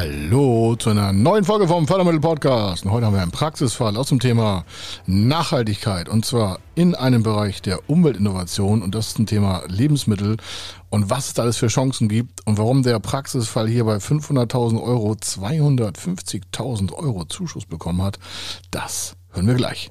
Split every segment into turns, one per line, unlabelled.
Hallo zu einer neuen Folge vom Fördermittel Podcast. Und heute haben wir einen Praxisfall aus dem Thema Nachhaltigkeit und zwar in einem Bereich der Umweltinnovation und das ist ein Thema Lebensmittel und was es da alles für Chancen gibt und warum der Praxisfall hier bei 500.000 Euro 250.000 Euro Zuschuss bekommen hat, das hören wir gleich.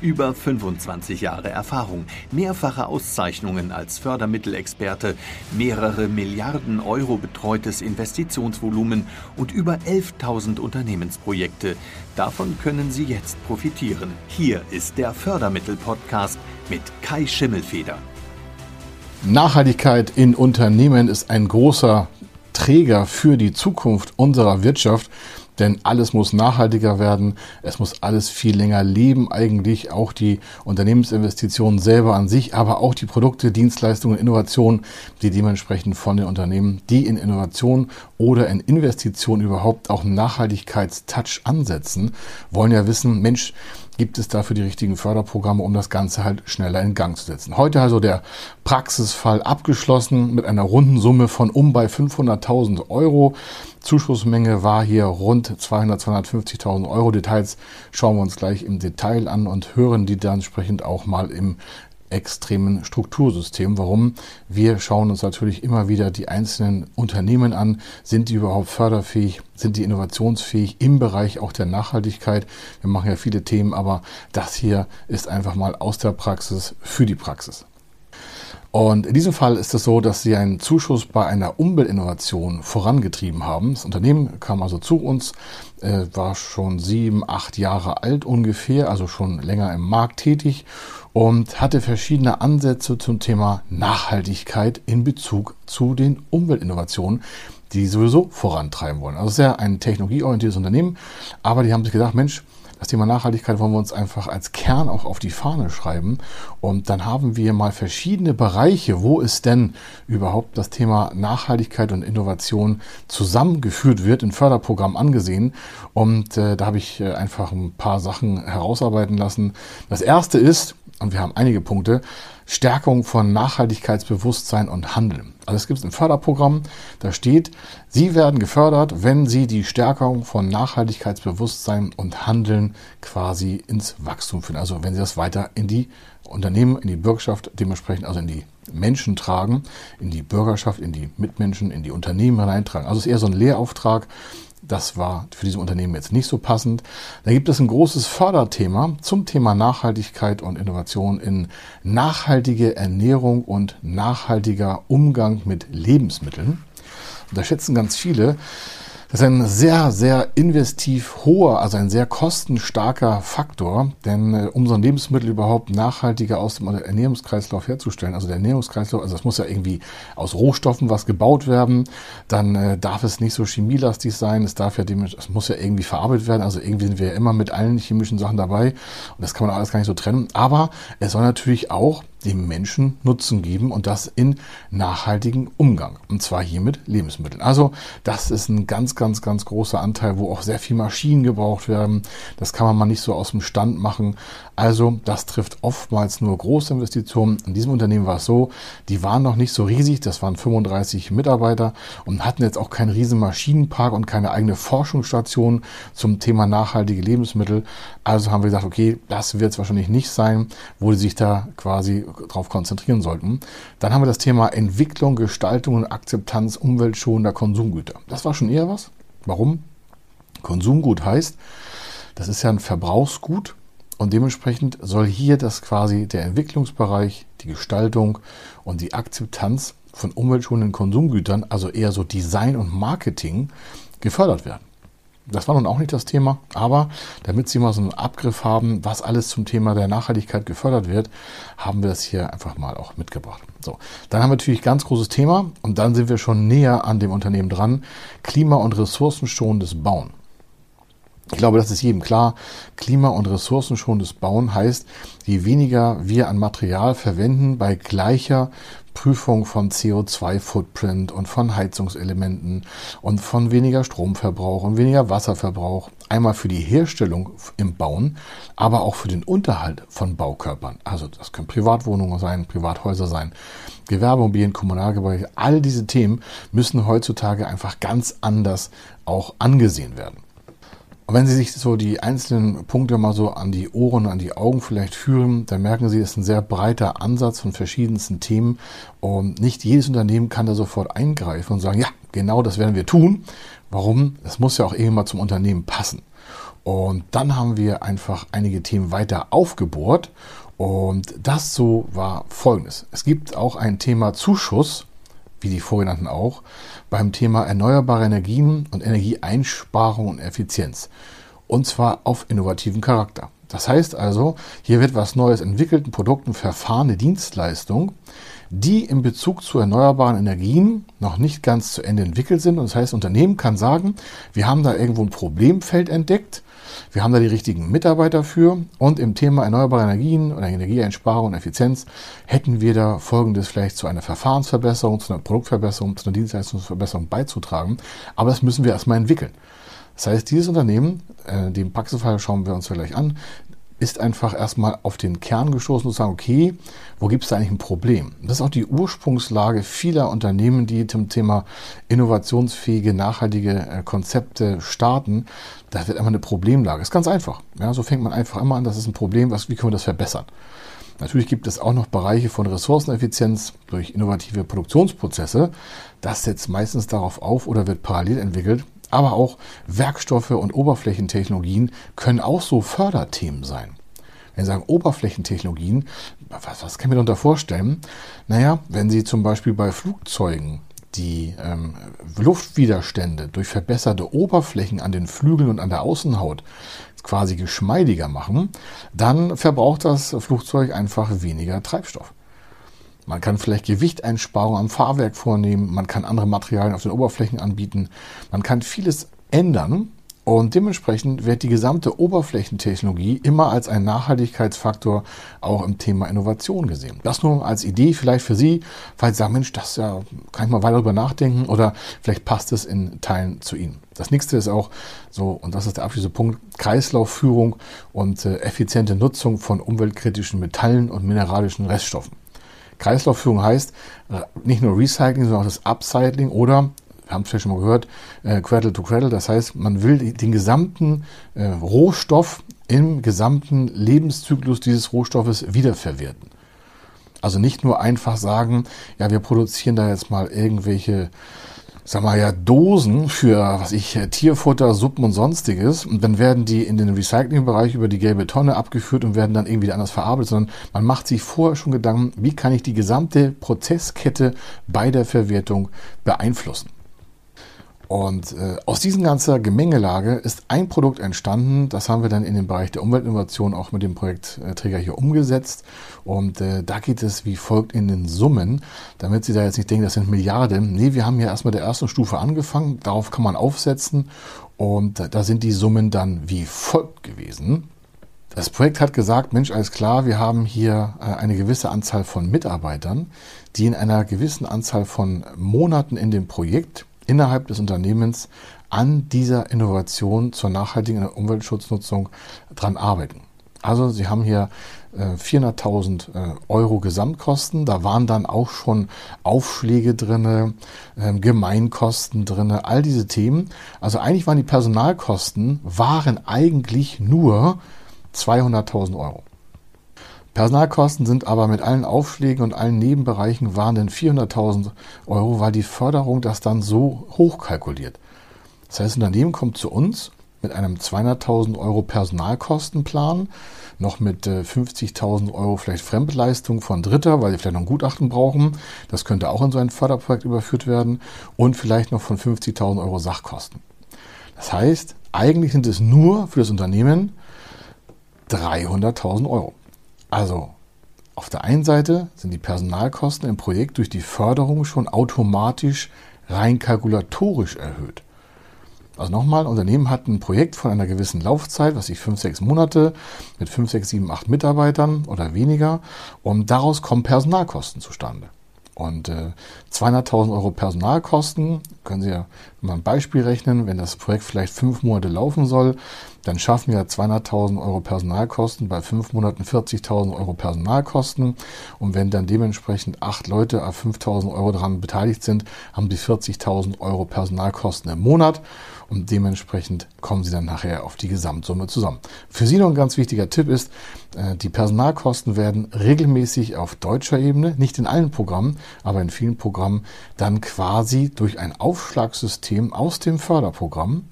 Über 25 Jahre Erfahrung, mehrfache Auszeichnungen als Fördermittelexperte, mehrere Milliarden Euro betreutes Investitionsvolumen und über 11.000 Unternehmensprojekte. Davon können Sie jetzt profitieren. Hier ist der Fördermittel-Podcast mit Kai Schimmelfeder.
Nachhaltigkeit in Unternehmen ist ein großer Träger für die Zukunft unserer Wirtschaft. Denn alles muss nachhaltiger werden, es muss alles viel länger leben, eigentlich auch die Unternehmensinvestitionen selber an sich, aber auch die Produkte, Dienstleistungen, Innovationen, die dementsprechend von den Unternehmen, die in Innovation oder in Investition überhaupt auch Nachhaltigkeitstouch ansetzen, wollen ja wissen, Mensch, gibt es dafür die richtigen Förderprogramme, um das Ganze halt schneller in Gang zu setzen. Heute also der Praxisfall abgeschlossen mit einer runden Summe von um bei 500.000 Euro. Zuschussmenge war hier rund 200, 250.000 Euro. Details schauen wir uns gleich im Detail an und hören die dann entsprechend auch mal im extremen Struktursystem. Warum? Wir schauen uns natürlich immer wieder die einzelnen Unternehmen an. Sind die überhaupt förderfähig? Sind die innovationsfähig im Bereich auch der Nachhaltigkeit? Wir machen ja viele Themen, aber das hier ist einfach mal aus der Praxis für die Praxis. Und in diesem Fall ist es so, dass sie einen Zuschuss bei einer Umweltinnovation vorangetrieben haben. Das Unternehmen kam also zu uns, äh, war schon sieben, acht Jahre alt ungefähr, also schon länger im Markt tätig und hatte verschiedene Ansätze zum Thema Nachhaltigkeit in Bezug zu den Umweltinnovationen, die sowieso vorantreiben wollen. Also sehr ein technologieorientiertes Unternehmen, aber die haben sich gedacht, Mensch, das Thema Nachhaltigkeit wollen wir uns einfach als Kern auch auf die Fahne schreiben. Und dann haben wir mal verschiedene Bereiche, wo es denn überhaupt das Thema Nachhaltigkeit und Innovation zusammengeführt wird, in Förderprogrammen angesehen. Und äh, da habe ich äh, einfach ein paar Sachen herausarbeiten lassen. Das erste ist, und wir haben einige Punkte, Stärkung von Nachhaltigkeitsbewusstsein und Handeln. Also es gibt ein Förderprogramm, da steht, Sie werden gefördert, wenn Sie die Stärkung von Nachhaltigkeitsbewusstsein und Handeln quasi ins Wachstum führen. Also wenn Sie das weiter in die Unternehmen, in die Bürgerschaft, dementsprechend also in die Menschen tragen, in die Bürgerschaft, in die Mitmenschen, in die Unternehmen hineintragen. Also es ist eher so ein Lehrauftrag, das war für diese Unternehmen jetzt nicht so passend. Da gibt es ein großes Förderthema zum Thema Nachhaltigkeit und Innovation in nachhaltige Ernährung und nachhaltiger Umgang mit Lebensmitteln. Und da schätzen ganz viele, das ist ein sehr, sehr investiv hoher, also ein sehr kostenstarker Faktor, denn äh, um so ein Lebensmittel überhaupt nachhaltiger aus dem Ernährungskreislauf herzustellen, also der Ernährungskreislauf, also das muss ja irgendwie aus Rohstoffen was gebaut werden, dann äh, darf es nicht so chemielastig sein, es darf ja es muss ja irgendwie verarbeitet werden, also irgendwie sind wir ja immer mit allen chemischen Sachen dabei und das kann man alles gar nicht so trennen, aber es soll natürlich auch dem Menschen Nutzen geben und das in nachhaltigen Umgang. Und zwar hier mit Lebensmitteln. Also das ist ein ganz, ganz, ganz großer Anteil, wo auch sehr viel Maschinen gebraucht werden. Das kann man mal nicht so aus dem Stand machen. Also das trifft oftmals nur große Investitionen. In diesem Unternehmen war es so, die waren noch nicht so riesig. Das waren 35 Mitarbeiter und hatten jetzt auch keinen riesen Maschinenpark und keine eigene Forschungsstation zum Thema nachhaltige Lebensmittel. Also haben wir gesagt, okay, das wird es wahrscheinlich nicht sein, wo sie sich da quasi darauf konzentrieren sollten. Dann haben wir das Thema Entwicklung, Gestaltung und Akzeptanz umweltschonender Konsumgüter. Das war schon eher was. Warum? Konsumgut heißt, das ist ja ein Verbrauchsgut und dementsprechend soll hier das quasi der Entwicklungsbereich, die Gestaltung und die Akzeptanz von umweltschonenden Konsumgütern, also eher so Design und Marketing, gefördert werden. Das war nun auch nicht das Thema, aber damit Sie mal so einen Abgriff haben, was alles zum Thema der Nachhaltigkeit gefördert wird, haben wir das hier einfach mal auch mitgebracht. So, dann haben wir natürlich ganz großes Thema und dann sind wir schon näher an dem Unternehmen dran. Klima- und ressourcenschonendes Bauen. Ich glaube, das ist jedem klar. Klima- und ressourcenschonendes Bauen heißt, je weniger wir an Material verwenden bei gleicher Prüfung von CO2-Footprint und von Heizungselementen und von weniger Stromverbrauch und weniger Wasserverbrauch. Einmal für die Herstellung im Bauen, aber auch für den Unterhalt von Baukörpern. Also das können Privatwohnungen sein, Privathäuser sein, Gewerbemobilien, Kommunalgebäude. All diese Themen müssen heutzutage einfach ganz anders auch angesehen werden. Und wenn Sie sich so die einzelnen Punkte mal so an die Ohren, an die Augen vielleicht führen, dann merken Sie, es ist ein sehr breiter Ansatz von verschiedensten Themen. Und nicht jedes Unternehmen kann da sofort eingreifen und sagen, ja, genau das werden wir tun. Warum? Es muss ja auch irgendwann zum Unternehmen passen. Und dann haben wir einfach einige Themen weiter aufgebohrt. Und das so war folgendes. Es gibt auch ein Thema Zuschuss wie die vorgenannten auch, beim Thema erneuerbare Energien und Energieeinsparung und Effizienz. Und zwar auf innovativen Charakter. Das heißt also, hier wird was Neues entwickelt, ein Produkt, ein Verfahren, eine Dienstleistung, die in Bezug zu erneuerbaren Energien noch nicht ganz zu Ende entwickelt sind. Und das heißt, Unternehmen kann sagen, wir haben da irgendwo ein Problemfeld entdeckt wir haben da die richtigen Mitarbeiter für und im Thema erneuerbare Energien oder Energieeinsparung und Effizienz hätten wir da Folgendes vielleicht zu einer Verfahrensverbesserung, zu einer Produktverbesserung, zu einer Dienstleistungsverbesserung beizutragen. Aber das müssen wir erstmal entwickeln. Das heißt, dieses Unternehmen, äh, den Praxisfall schauen wir uns gleich an, ist einfach erstmal auf den Kern gestoßen und sagen, okay, wo gibt es da eigentlich ein Problem? Das ist auch die Ursprungslage vieler Unternehmen, die zum Thema innovationsfähige, nachhaltige äh, Konzepte starten. Da wird immer eine Problemlage. Das ist ganz einfach. Ja, so fängt man einfach immer an, das ist ein Problem, was, wie können wir das verbessern? Natürlich gibt es auch noch Bereiche von Ressourceneffizienz durch innovative Produktionsprozesse. Das setzt meistens darauf auf oder wird parallel entwickelt, aber auch Werkstoffe und Oberflächentechnologien können auch so Förderthemen sein. Wenn Sie sagen Oberflächentechnologien, was, was kann ich mir darunter vorstellen? Naja, wenn Sie zum Beispiel bei Flugzeugen die ähm, Luftwiderstände durch verbesserte Oberflächen an den Flügeln und an der Außenhaut quasi geschmeidiger machen, dann verbraucht das Flugzeug einfach weniger Treibstoff. Man kann vielleicht Gewichteinsparungen am Fahrwerk vornehmen, man kann andere Materialien auf den Oberflächen anbieten, man kann vieles ändern und dementsprechend wird die gesamte Oberflächentechnologie immer als ein Nachhaltigkeitsfaktor auch im Thema Innovation gesehen. Das nur als Idee vielleicht für Sie, falls Sie sagen, Mensch, das ja, kann ich mal weiter darüber nachdenken oder vielleicht passt es in Teilen zu Ihnen. Das nächste ist auch so, und das ist der abschließende Punkt, Kreislaufführung und äh, effiziente Nutzung von umweltkritischen Metallen und mineralischen Reststoffen. Kreislaufführung heißt äh, nicht nur Recycling, sondern auch das Upcycling oder wir haben es vielleicht schon mal gehört, äh, Cradle to Cradle. Das heißt, man will den gesamten äh, Rohstoff im gesamten Lebenszyklus dieses Rohstoffes wiederverwerten. Also nicht nur einfach sagen, ja, wir produzieren da jetzt mal irgendwelche sag mal ja, Dosen für, was ich, Tierfutter, Suppen und sonstiges. Und dann werden die in den Recyclingbereich über die gelbe Tonne abgeführt und werden dann irgendwie anders verarbeitet, sondern man macht sich vorher schon Gedanken, wie kann ich die gesamte Prozesskette bei der Verwertung beeinflussen. Und äh, aus diesen ganzer Gemengelage ist ein Produkt entstanden. Das haben wir dann in dem Bereich der Umweltinnovation auch mit dem Projektträger hier umgesetzt. Und äh, da geht es wie folgt in den Summen, damit Sie da jetzt nicht denken, das sind Milliarden. Nee, wir haben hier erstmal der ersten Stufe angefangen. Darauf kann man aufsetzen. Und äh, da sind die Summen dann wie folgt gewesen. Das Projekt hat gesagt, Mensch, alles klar, wir haben hier äh, eine gewisse Anzahl von Mitarbeitern, die in einer gewissen Anzahl von Monaten in dem Projekt innerhalb des Unternehmens an dieser Innovation zur nachhaltigen Umweltschutznutzung dran arbeiten. Also Sie haben hier 400.000 äh, äh, Euro Gesamtkosten. Da waren dann auch schon Aufschläge drinne, ähm, Gemeinkosten drinne, all diese Themen. Also eigentlich waren die Personalkosten waren eigentlich nur 200.000 Euro. Personalkosten sind aber mit allen Aufschlägen und allen Nebenbereichen waren denn 400.000 Euro, weil die Förderung das dann so hoch kalkuliert. Das heißt, das Unternehmen kommt zu uns mit einem 200.000 Euro Personalkostenplan, noch mit 50.000 äh, Euro vielleicht Fremdleistung von Dritter, weil sie vielleicht noch ein Gutachten brauchen. Das könnte auch in so ein Förderprojekt überführt werden und vielleicht noch von 50.000 Euro Sachkosten. Das heißt, eigentlich sind es nur für das Unternehmen 300.000 Euro. Also auf der einen Seite sind die Personalkosten im Projekt durch die Förderung schon automatisch rein kalkulatorisch erhöht. Also nochmal, Unternehmen hat ein Projekt von einer gewissen Laufzeit, was ich fünf, sechs Monate mit fünf, sechs, sieben, acht Mitarbeitern oder weniger und daraus kommen Personalkosten zustande. Und äh, 200.000 Euro Personalkosten, können Sie ja mal ein Beispiel rechnen, wenn das Projekt vielleicht fünf Monate laufen soll, dann schaffen wir 200.000 Euro Personalkosten, bei fünf Monaten 40.000 Euro Personalkosten. Und wenn dann dementsprechend acht Leute auf 5.000 Euro daran beteiligt sind, haben sie 40.000 Euro Personalkosten im Monat und dementsprechend kommen sie dann nachher auf die Gesamtsumme zusammen. Für Sie noch ein ganz wichtiger Tipp ist, äh, die Personalkosten werden regelmäßig auf deutscher Ebene, nicht in allen Programmen, aber in vielen Programmen, dann quasi durch ein Aufschlagssystem aus dem Förderprogramm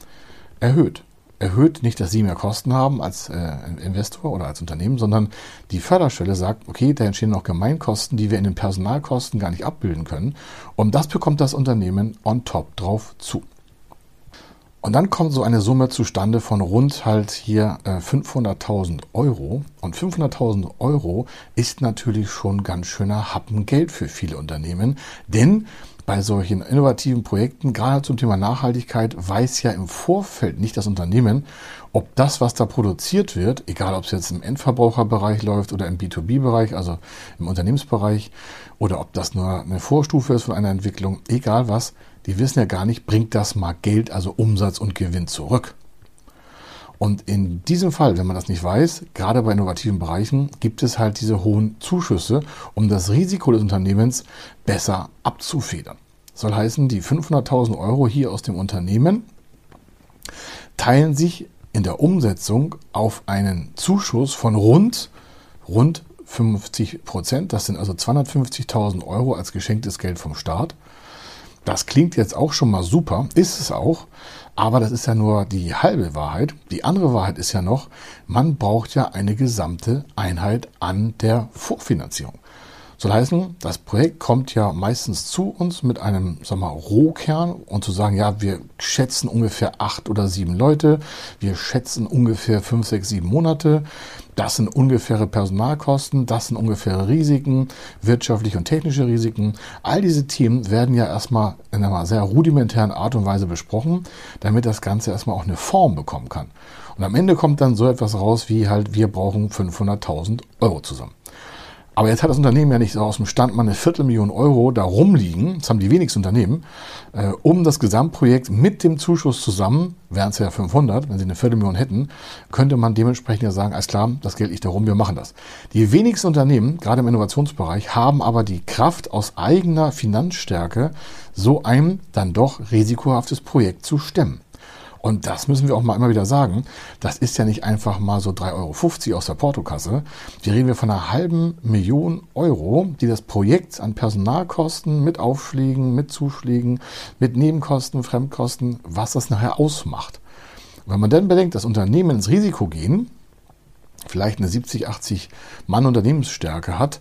erhöht erhöht nicht, dass sie mehr Kosten haben als äh, Investor oder als Unternehmen, sondern die Förderstelle sagt, okay, da entstehen noch Gemeinkosten, die wir in den Personalkosten gar nicht abbilden können. Und das bekommt das Unternehmen on top drauf zu. Und dann kommt so eine Summe zustande von rund halt hier äh, 500.000 Euro. Und 500.000 Euro ist natürlich schon ganz schöner Happen Geld für viele Unternehmen. Denn bei solchen innovativen Projekten, gerade zum Thema Nachhaltigkeit, weiß ja im Vorfeld nicht das Unternehmen, ob das, was da produziert wird, egal ob es jetzt im Endverbraucherbereich läuft oder im B2B-Bereich, also im Unternehmensbereich, oder ob das nur eine Vorstufe ist von einer Entwicklung, egal was, die wissen ja gar nicht, bringt das mal Geld, also Umsatz und Gewinn zurück. Und in diesem Fall, wenn man das nicht weiß, gerade bei innovativen Bereichen, gibt es halt diese hohen Zuschüsse, um das Risiko des Unternehmens besser abzufedern. Das soll heißen, die 500.000 Euro hier aus dem Unternehmen teilen sich in der Umsetzung auf einen Zuschuss von rund, rund 50 Prozent. Das sind also 250.000 Euro als geschenktes Geld vom Staat. Das klingt jetzt auch schon mal super, ist es auch, aber das ist ja nur die halbe Wahrheit. Die andere Wahrheit ist ja noch, man braucht ja eine gesamte Einheit an der Vorfinanzierung. Soll heißen, das Projekt kommt ja meistens zu uns mit einem sag mal, Rohkern und zu sagen, ja, wir schätzen ungefähr acht oder sieben Leute, wir schätzen ungefähr fünf, sechs, sieben Monate. Das sind ungefähre Personalkosten, das sind ungefähre Risiken, wirtschaftliche und technische Risiken. All diese Themen werden ja erstmal in einer sehr rudimentären Art und Weise besprochen, damit das Ganze erstmal auch eine Form bekommen kann. Und am Ende kommt dann so etwas raus wie halt, wir brauchen 500.000 Euro zusammen. Aber jetzt hat das Unternehmen ja nicht so aus dem Stand mal eine Viertelmillion Euro da rumliegen, das haben die wenigsten Unternehmen, äh, um das Gesamtprojekt mit dem Zuschuss zusammen, wären es ja 500, wenn sie eine Viertelmillion hätten, könnte man dementsprechend ja sagen, alles klar, das Geld liegt da rum, wir machen das. Die wenigsten Unternehmen, gerade im Innovationsbereich, haben aber die Kraft aus eigener Finanzstärke, so ein dann doch risikohaftes Projekt zu stemmen. Und das müssen wir auch mal immer wieder sagen. Das ist ja nicht einfach mal so 3,50 Euro aus der Portokasse. Hier reden wir von einer halben Million Euro, die das Projekt an Personalkosten mit Aufschlägen, mit Zuschlägen, mit Nebenkosten, Fremdkosten, was das nachher ausmacht. Wenn man dann bedenkt, dass Unternehmen ins Risiko gehen, vielleicht eine 70, 80 Mann Unternehmensstärke hat,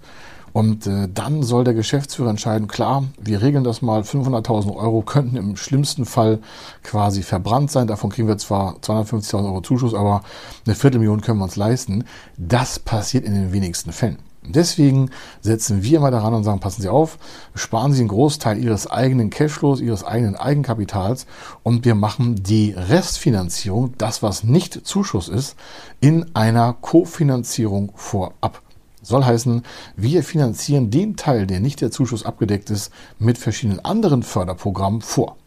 und äh, dann soll der Geschäftsführer entscheiden, klar, wir regeln das mal, 500.000 Euro könnten im schlimmsten Fall quasi verbrannt sein. Davon kriegen wir zwar 250.000 Euro Zuschuss, aber eine Viertelmillion können wir uns leisten. Das passiert in den wenigsten Fällen. Deswegen setzen wir immer daran und sagen, passen Sie auf, sparen Sie einen Großteil Ihres eigenen Cashflows, Ihres eigenen Eigenkapitals und wir machen die Restfinanzierung, das was nicht Zuschuss ist, in einer Kofinanzierung vorab. Soll heißen, wir finanzieren den Teil, der nicht der Zuschuss abgedeckt ist, mit verschiedenen anderen Förderprogrammen vor.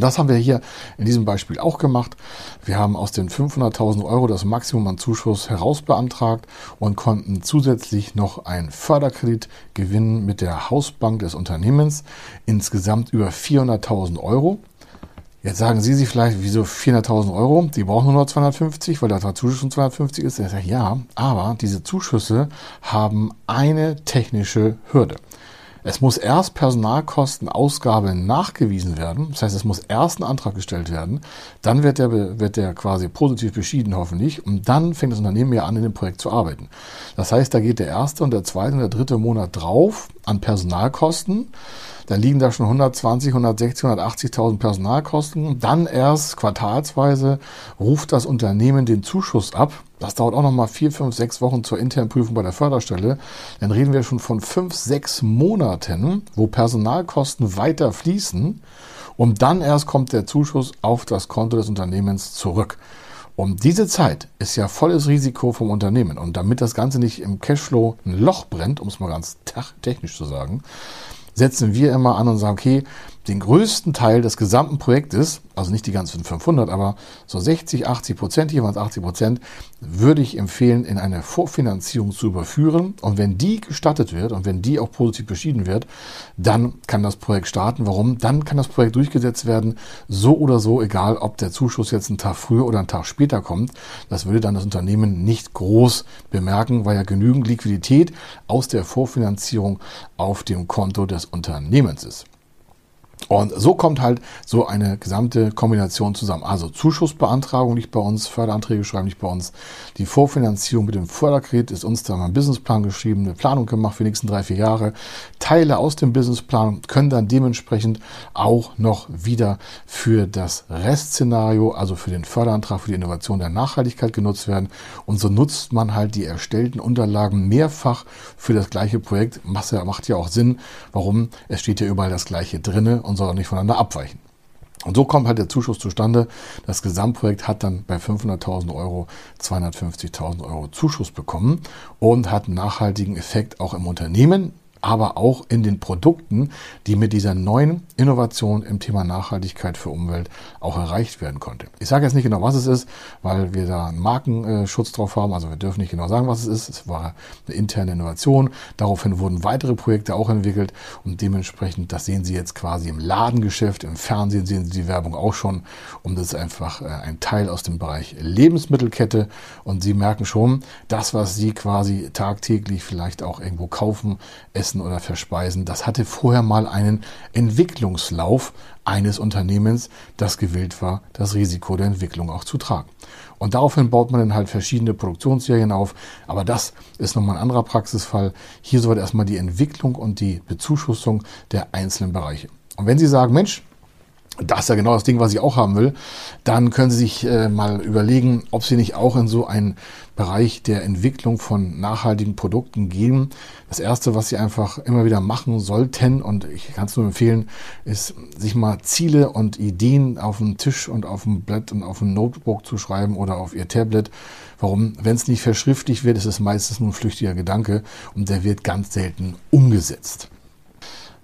Das haben wir hier in diesem Beispiel auch gemacht. Wir haben aus den 500.000 Euro das Maximum an Zuschuss herausbeantragt und konnten zusätzlich noch einen Förderkredit gewinnen mit der Hausbank des Unternehmens. Insgesamt über 400.000 Euro. Jetzt sagen Sie sich vielleicht, wieso 400.000 Euro? Die brauchen nur noch 250, weil der Zuschuss schon 250 ist. Ich sage, ja, aber diese Zuschüsse haben eine technische Hürde. Es muss erst Personalkostenausgabe nachgewiesen werden. Das heißt, es muss erst ein Antrag gestellt werden. Dann wird der, wird der quasi positiv beschieden, hoffentlich. Und dann fängt das Unternehmen ja an, in dem Projekt zu arbeiten. Das heißt, da geht der erste und der zweite und der dritte Monat drauf an Personalkosten. Da liegen da schon 120, 160, 180.000 Personalkosten. Dann erst quartalsweise ruft das Unternehmen den Zuschuss ab Das dauert auch nochmal vier, fünf, sechs Wochen zur internen Prüfung bei der Förderstelle. Dann reden wir schon von fünf, sechs Monaten, wo Personalkosten weiter fließen. Und dann erst kommt der Zuschuss auf das Konto des Unternehmens zurück. Und diese Zeit ist ja volles Risiko vom Unternehmen. Und damit das Ganze nicht im Cashflow ein Loch brennt, um es mal ganz technisch zu sagen, setzen wir immer an und sagen, okay, den größten Teil des gesamten Projektes, also nicht die ganzen 500, aber so 60, 80 Prozent, hier waren es 80 Prozent, würde ich empfehlen, in eine Vorfinanzierung zu überführen. Und wenn die gestattet wird und wenn die auch positiv beschieden wird, dann kann das Projekt starten. Warum? Dann kann das Projekt durchgesetzt werden, so oder so, egal ob der Zuschuss jetzt einen Tag früher oder einen Tag später kommt. Das würde dann das Unternehmen nicht groß bemerken, weil ja genügend Liquidität aus der Vorfinanzierung auf dem Konto des Unternehmens ist. Und so kommt halt so eine gesamte Kombination zusammen. Also Zuschussbeantragung nicht bei uns, Förderanträge schreiben nicht bei uns. Die Vorfinanzierung mit dem Förderkredit ist uns da mal ein Businessplan geschrieben, eine Planung gemacht für die nächsten drei, vier Jahre. Teile aus dem Businessplan können dann dementsprechend auch noch wieder für das Restszenario, also für den Förderantrag für die Innovation der Nachhaltigkeit genutzt werden. Und so nutzt man halt die erstellten Unterlagen mehrfach für das gleiche Projekt. Macht ja auch Sinn. Warum? Es steht ja überall das gleiche drinne und soll auch nicht voneinander abweichen. Und so kommt halt der Zuschuss zustande. Das Gesamtprojekt hat dann bei 500.000 Euro 250.000 Euro Zuschuss bekommen und hat einen nachhaltigen Effekt auch im Unternehmen aber auch in den Produkten, die mit dieser neuen Innovation im Thema Nachhaltigkeit für Umwelt auch erreicht werden konnte. Ich sage jetzt nicht genau, was es ist, weil wir da einen Markenschutz drauf haben. Also wir dürfen nicht genau sagen, was es ist. Es war eine interne Innovation. Daraufhin wurden weitere Projekte auch entwickelt und dementsprechend, das sehen Sie jetzt quasi im Ladengeschäft, im Fernsehen sehen Sie die Werbung auch schon. Und das ist einfach äh, ein Teil aus dem Bereich Lebensmittelkette. Und Sie merken schon, das, was Sie quasi tagtäglich vielleicht auch irgendwo kaufen, es essen oder verspeisen, das hatte vorher mal einen Entwicklungslauf eines Unternehmens, das gewillt war, das Risiko der Entwicklung auch zu tragen. Und daraufhin baut man dann halt verschiedene Produktionsserien auf. Aber das ist nochmal ein anderer Praxisfall. Hier sollte erstmal die Entwicklung und die Bezuschussung der einzelnen Bereiche. Und wenn Sie sagen, Mensch, das ist ja genau das Ding, was ich auch haben will. Dann können Sie sich äh, mal überlegen, ob Sie nicht auch in so einen Bereich der Entwicklung von nachhaltigen Produkten gehen. Das erste, was Sie einfach immer wieder machen sollten, und ich kann es nur empfehlen, ist, sich mal Ziele und Ideen auf dem Tisch und auf dem Blatt und auf dem Notebook zu schreiben oder auf Ihr Tablet. Warum? Wenn es nicht verschriftlich wird, ist es meistens nur ein flüchtiger Gedanke und der wird ganz selten umgesetzt.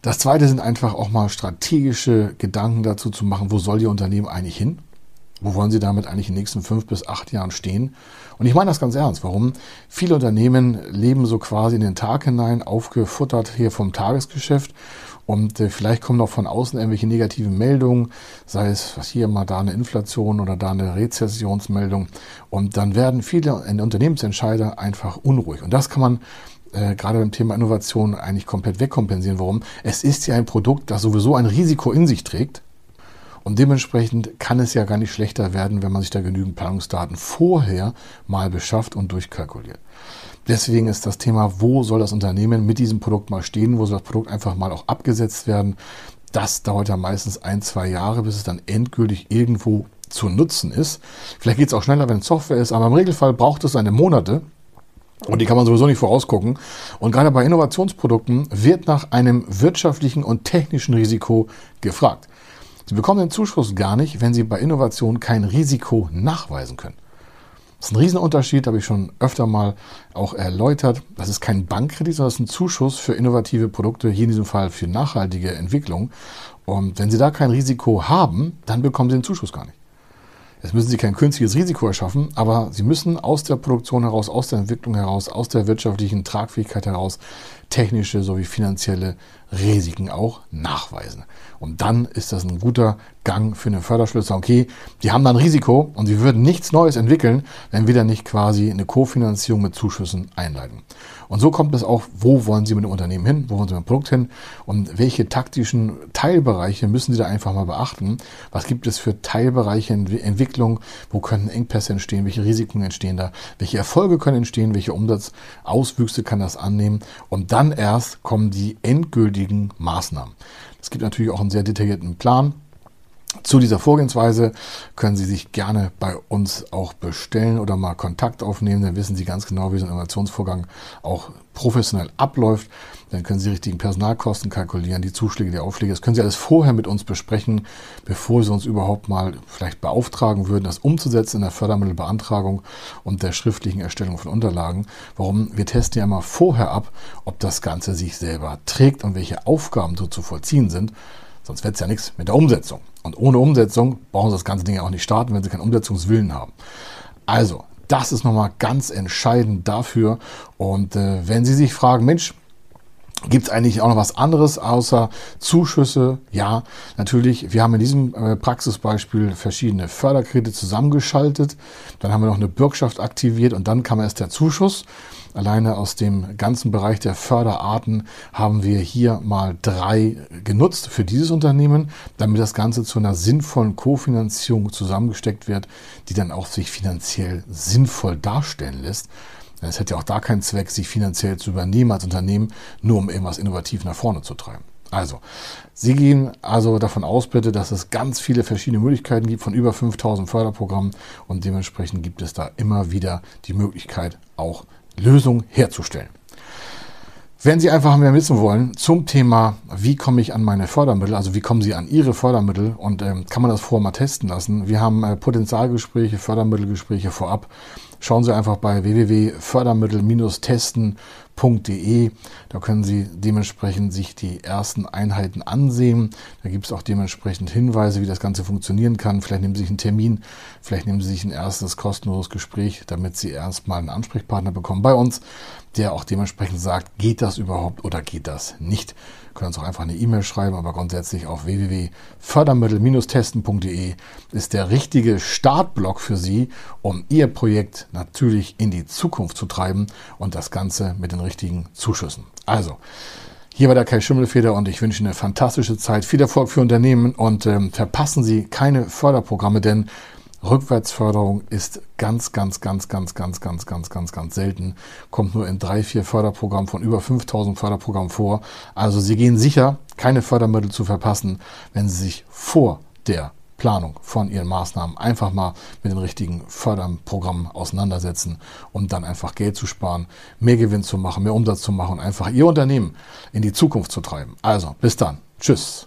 Das zweite sind einfach auch mal strategische Gedanken dazu zu machen, wo soll Ihr Unternehmen eigentlich hin? Wo wollen Sie damit eigentlich in den nächsten fünf bis acht Jahren stehen? Und ich meine das ganz ernst. Warum? Viele Unternehmen leben so quasi in den Tag hinein, aufgefuttert hier vom Tagesgeschäft. Und äh, vielleicht kommen noch von außen irgendwelche negativen Meldungen, sei es was hier mal da eine Inflation oder da eine Rezessionsmeldung. Und dann werden viele Unternehmensentscheider einfach unruhig. Und das kann man äh, gerade beim Thema Innovation eigentlich komplett wegkompensieren. Warum? Es ist ja ein Produkt, das sowieso ein Risiko in sich trägt. Und dementsprechend kann es ja gar nicht schlechter werden, wenn man sich da genügend Planungsdaten vorher mal beschafft und durchkalkuliert. Deswegen ist das Thema, wo soll das Unternehmen mit diesem Produkt mal stehen, wo soll das Produkt einfach mal auch abgesetzt werden. Das dauert ja meistens ein, zwei Jahre, bis es dann endgültig irgendwo zu nutzen ist. Vielleicht geht es auch schneller, wenn es Software ist, aber im Regelfall braucht es seine Monate, und die kann man sowieso nicht vorausgucken. Und gerade bei Innovationsprodukten wird nach einem wirtschaftlichen und technischen Risiko gefragt. Sie bekommen den Zuschuss gar nicht, wenn Sie bei Innovation kein Risiko nachweisen können. Das ist ein Riesenunterschied, habe ich schon öfter mal auch erläutert. Das ist kein Bankkredit, sondern das ist ein Zuschuss für innovative Produkte, hier in diesem Fall für nachhaltige Entwicklung. Und wenn Sie da kein Risiko haben, dann bekommen Sie den Zuschuss gar nicht. Jetzt müssen Sie kein künstliches Risiko erschaffen, aber Sie müssen aus der Produktion heraus, aus der Entwicklung heraus, aus der wirtschaftlichen Tragfähigkeit heraus technische sowie finanzielle Risiken auch nachweisen. Und dann ist das ein guter Gang für eine Förderschlüssel. Okay, die haben dann Risiko und sie würden nichts Neues entwickeln, wenn wir dann nicht quasi eine Kofinanzierung mit Zuschüssen einleiten. Und so kommt es auch, wo wollen Sie mit dem Unternehmen hin, wo wollen Sie mit dem Produkt hin? Und welche taktischen Teilbereiche müssen Sie da einfach mal beachten. Was gibt es für Teilbereiche in Entwicklung, wo können Engpässe entstehen, welche Risiken entstehen da, welche Erfolge können entstehen, welche Umsatzauswüchse kann das annehmen? Und dann erst kommen die endgültigen Maßnahmen. Es gibt natürlich auch einen sehr detaillierten Plan, Zu dieser Vorgehensweise können Sie sich gerne bei uns auch bestellen oder mal Kontakt aufnehmen. Dann wissen Sie ganz genau, wie so ein Innovationsvorgang auch professionell abläuft. Dann können Sie richtigen Personalkosten kalkulieren, die Zuschläge, die Aufschläge. Das können Sie alles vorher mit uns besprechen, bevor Sie uns überhaupt mal vielleicht beauftragen würden, das umzusetzen in der Fördermittelbeantragung und der schriftlichen Erstellung von Unterlagen. Warum? Wir testen ja immer vorher ab, ob das Ganze sich selber trägt und welche Aufgaben so zu vollziehen sind. Sonst wird es ja nichts mit der Umsetzung. Und ohne Umsetzung brauchen Sie das ganze Ding ja auch nicht starten, wenn Sie keinen Umsetzungswillen haben. Also, das ist nochmal ganz entscheidend dafür. Und äh, wenn Sie sich fragen, Mensch, Gibt es eigentlich auch noch was anderes außer Zuschüsse? Ja, natürlich. Wir haben in diesem äh, Praxisbeispiel verschiedene Förderkredite zusammengeschaltet. Dann haben wir noch eine Bürgschaft aktiviert und dann kam erst der Zuschuss. Alleine aus dem ganzen Bereich der Förderarten haben wir hier mal drei genutzt für dieses Unternehmen, damit das Ganze zu einer sinnvollen Kofinanzierung zusammengesteckt wird, die dann auch sich finanziell sinnvoll darstellen lässt. Es hätte ja auch da keinen Zweck, sich finanziell zu übernehmen als Unternehmen, nur um irgendwas innovativ nach vorne zu treiben. Also, Sie gehen also davon aus, bitte, dass es ganz viele verschiedene Möglichkeiten gibt von über 5000 Förderprogrammen und dementsprechend gibt es da immer wieder die Möglichkeit, auch Lösung herzustellen. Wenn Sie einfach mehr wissen wollen zum Thema, wie komme ich an meine Fördermittel, also wie kommen Sie an Ihre Fördermittel und ähm, kann man das vorher mal testen lassen. Wir haben äh, Potenzialgespräche, Fördermittelgespräche vorab. Schauen Sie einfach bei www.fördermittel-testen.de www.bildungsbildung.de. Da können Sie dementsprechend sich die ersten Einheiten ansehen. Da gibt es auch dementsprechend Hinweise, wie das Ganze funktionieren kann. Vielleicht nehmen Sie sich einen Termin, vielleicht nehmen Sie sich ein erstes kostenloses Gespräch, damit Sie erstmal einen Ansprechpartner bekommen bei uns, der auch dementsprechend sagt, geht das überhaupt oder geht das nicht. Sie können uns auch einfach eine E-Mail schreiben, aber grundsätzlich auf www.fördermittel-testen.de ist der richtige Startblock für Sie, um Ihr Projekt natürlich in die Zukunft zu treiben und das Ganze mit den richtigen Zuschüssen. Also, hier war der Kai Schimmelfeder und ich wünsche Ihnen eine fantastische Zeit, viel Erfolg für Unternehmen und ähm, verpassen Sie keine Förderprogramme, denn Rückwärtsförderung ist ganz, ganz, ganz, ganz, ganz, ganz, ganz, ganz, ganz selten. Kommt nur in drei, vier Förderprogrammen von über 5000 Förderprogrammen vor. Also Sie gehen sicher, keine Fördermittel zu verpassen, wenn Sie sich vor der Planung von Ihren Maßnahmen einfach mal mit den richtigen Förderprogrammen auseinandersetzen, um dann einfach Geld zu sparen, mehr Gewinn zu machen, mehr Umsatz zu machen und einfach Ihr Unternehmen in die Zukunft zu treiben. Also, bis dann. Tschüss.